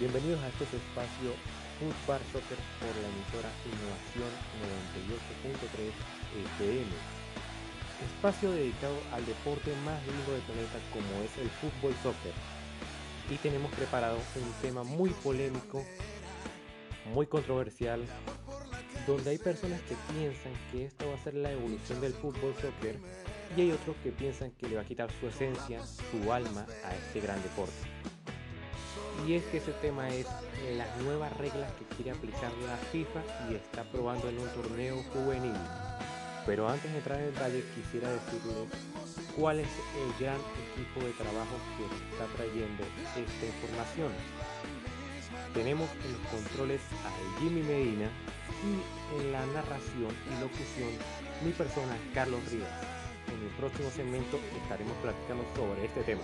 Bienvenidos a este espacio Football Soccer por la emisora Innovación 98.3 FM. Espacio dedicado al deporte más lindo del planeta como es el fútbol soccer. Y tenemos preparado un tema muy polémico, muy controversial, donde hay personas que piensan que esto va a ser la evolución del fútbol soccer y hay otros que piensan que le va a quitar su esencia, su alma a este gran deporte. Y es que ese tema es las nuevas reglas que quiere aplicar la FIFA y está probando en un torneo juvenil. Pero antes de entrar en detalle quisiera decirles cuál es el gran equipo de trabajo que está trayendo esta información. Tenemos en los controles a Jimmy Medina y en la narración y locución mi persona Carlos Rivas. En el próximo segmento estaremos platicando sobre este tema.